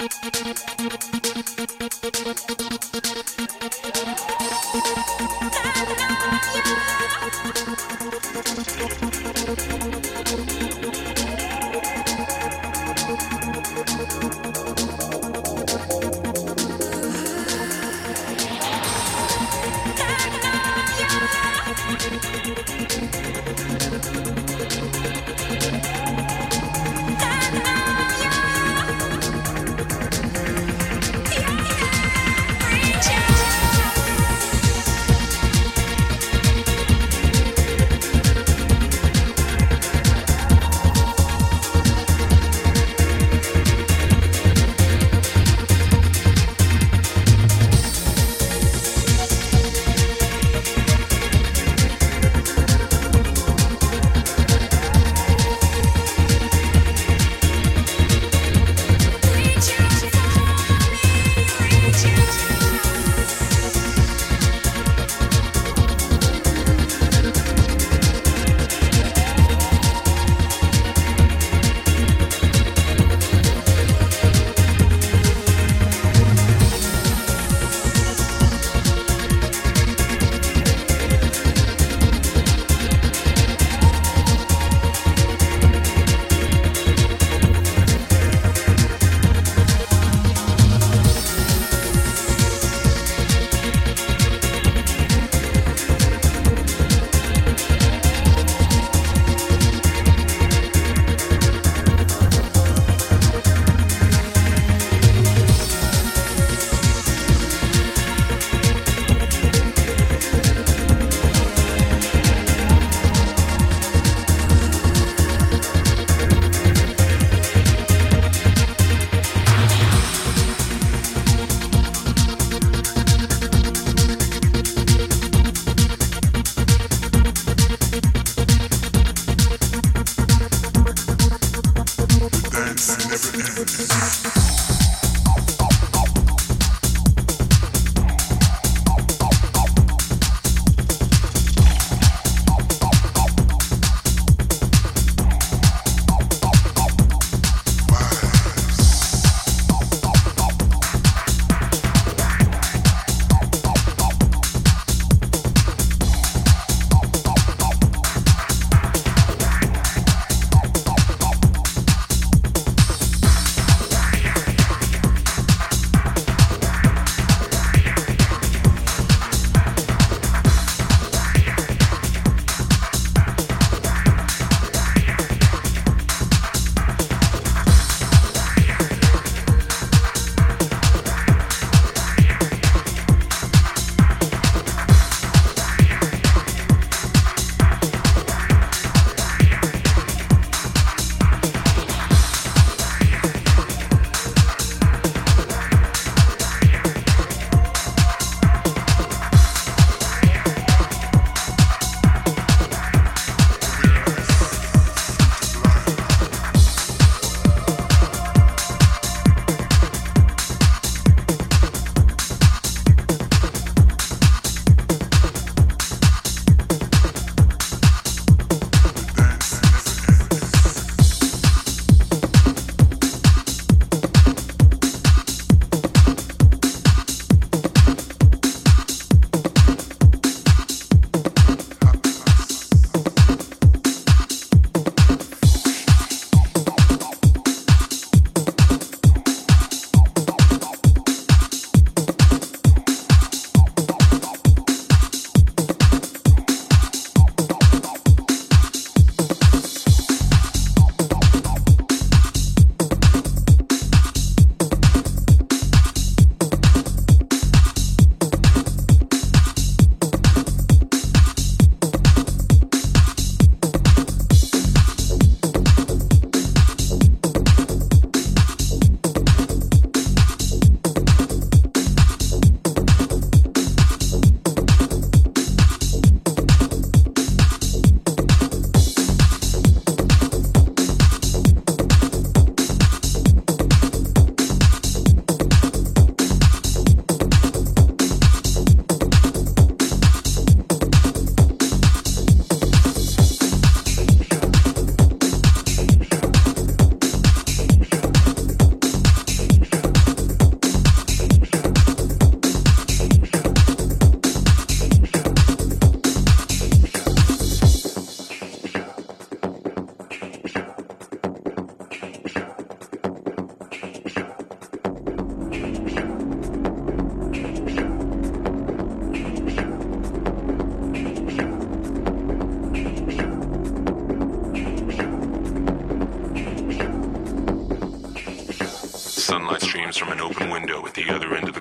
Thank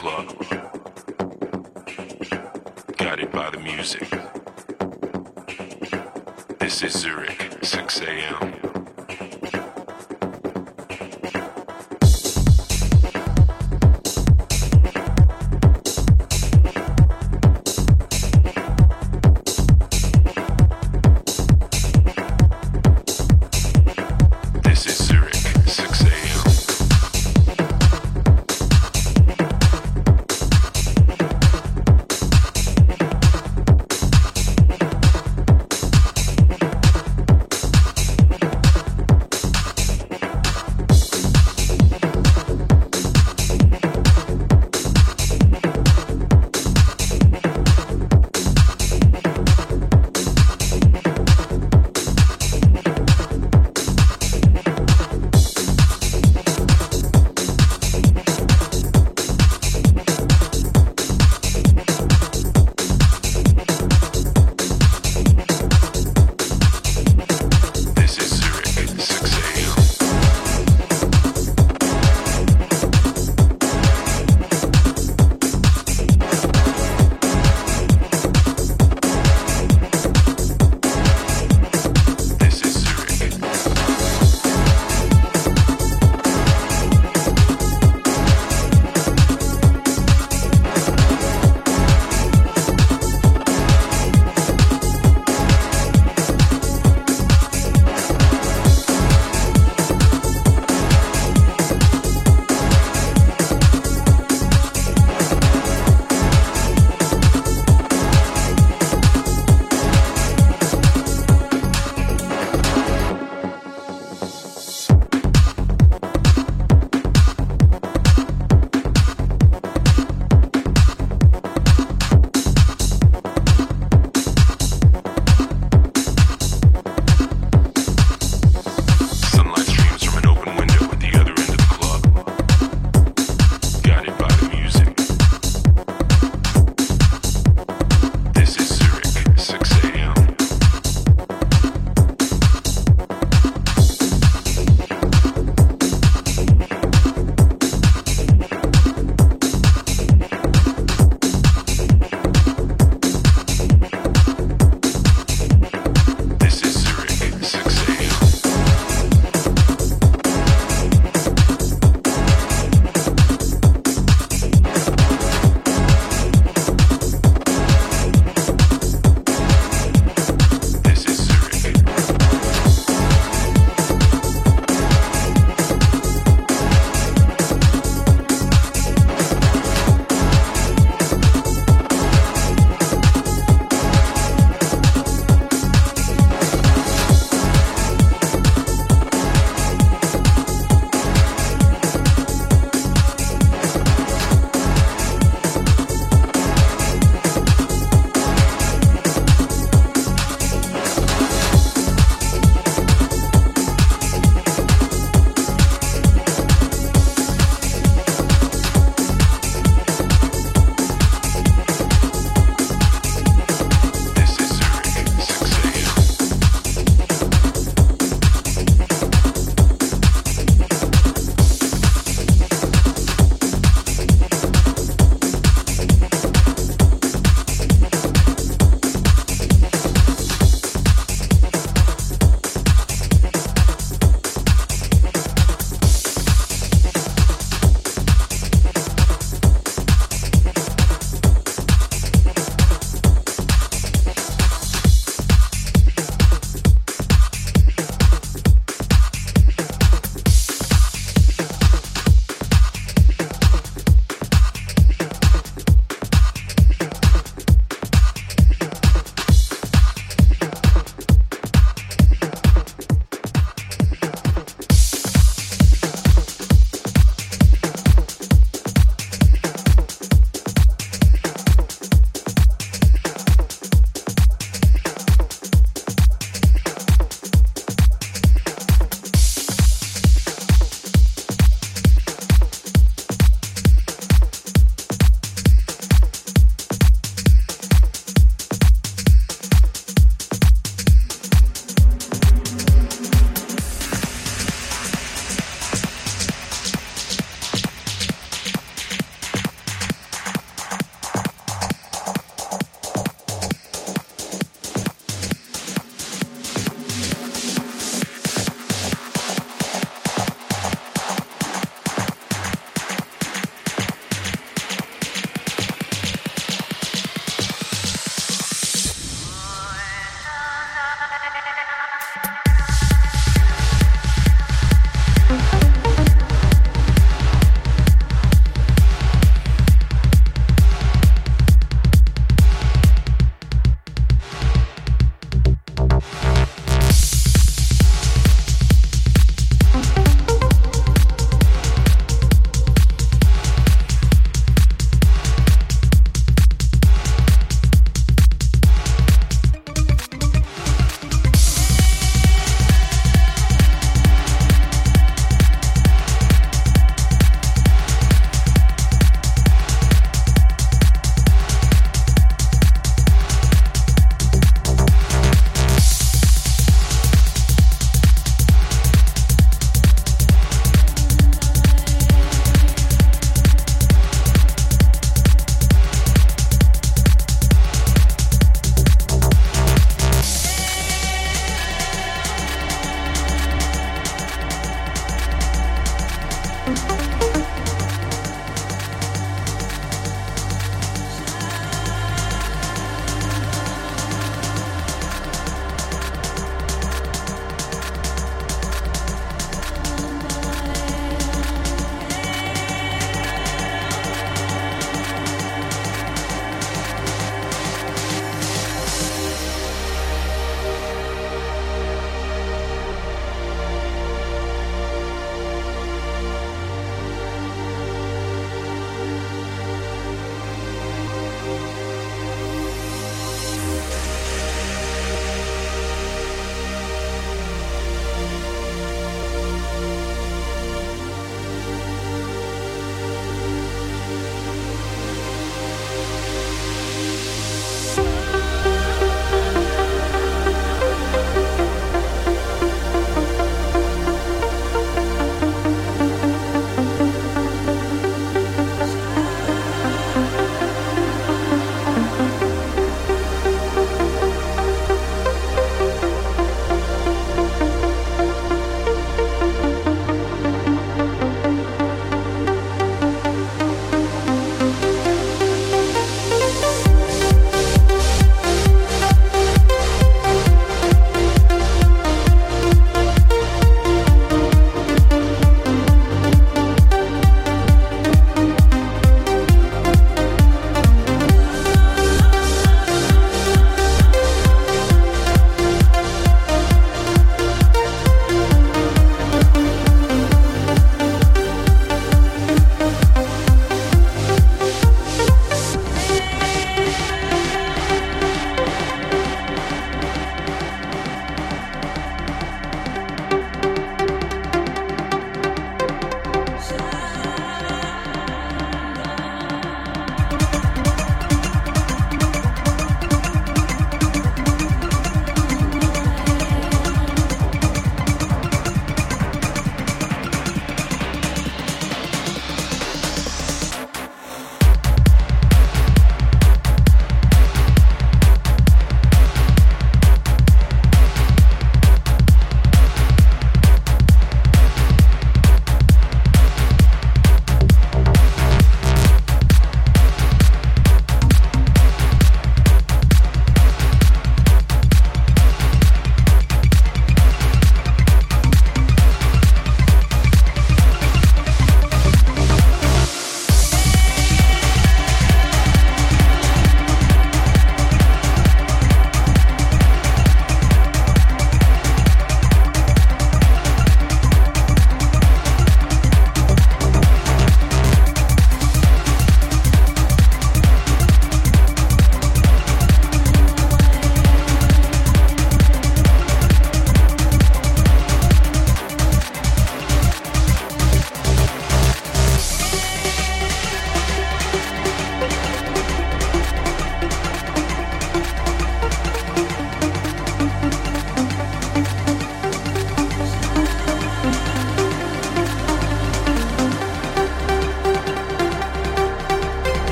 club. Guided by the music. This is Zurich, 6 a.m.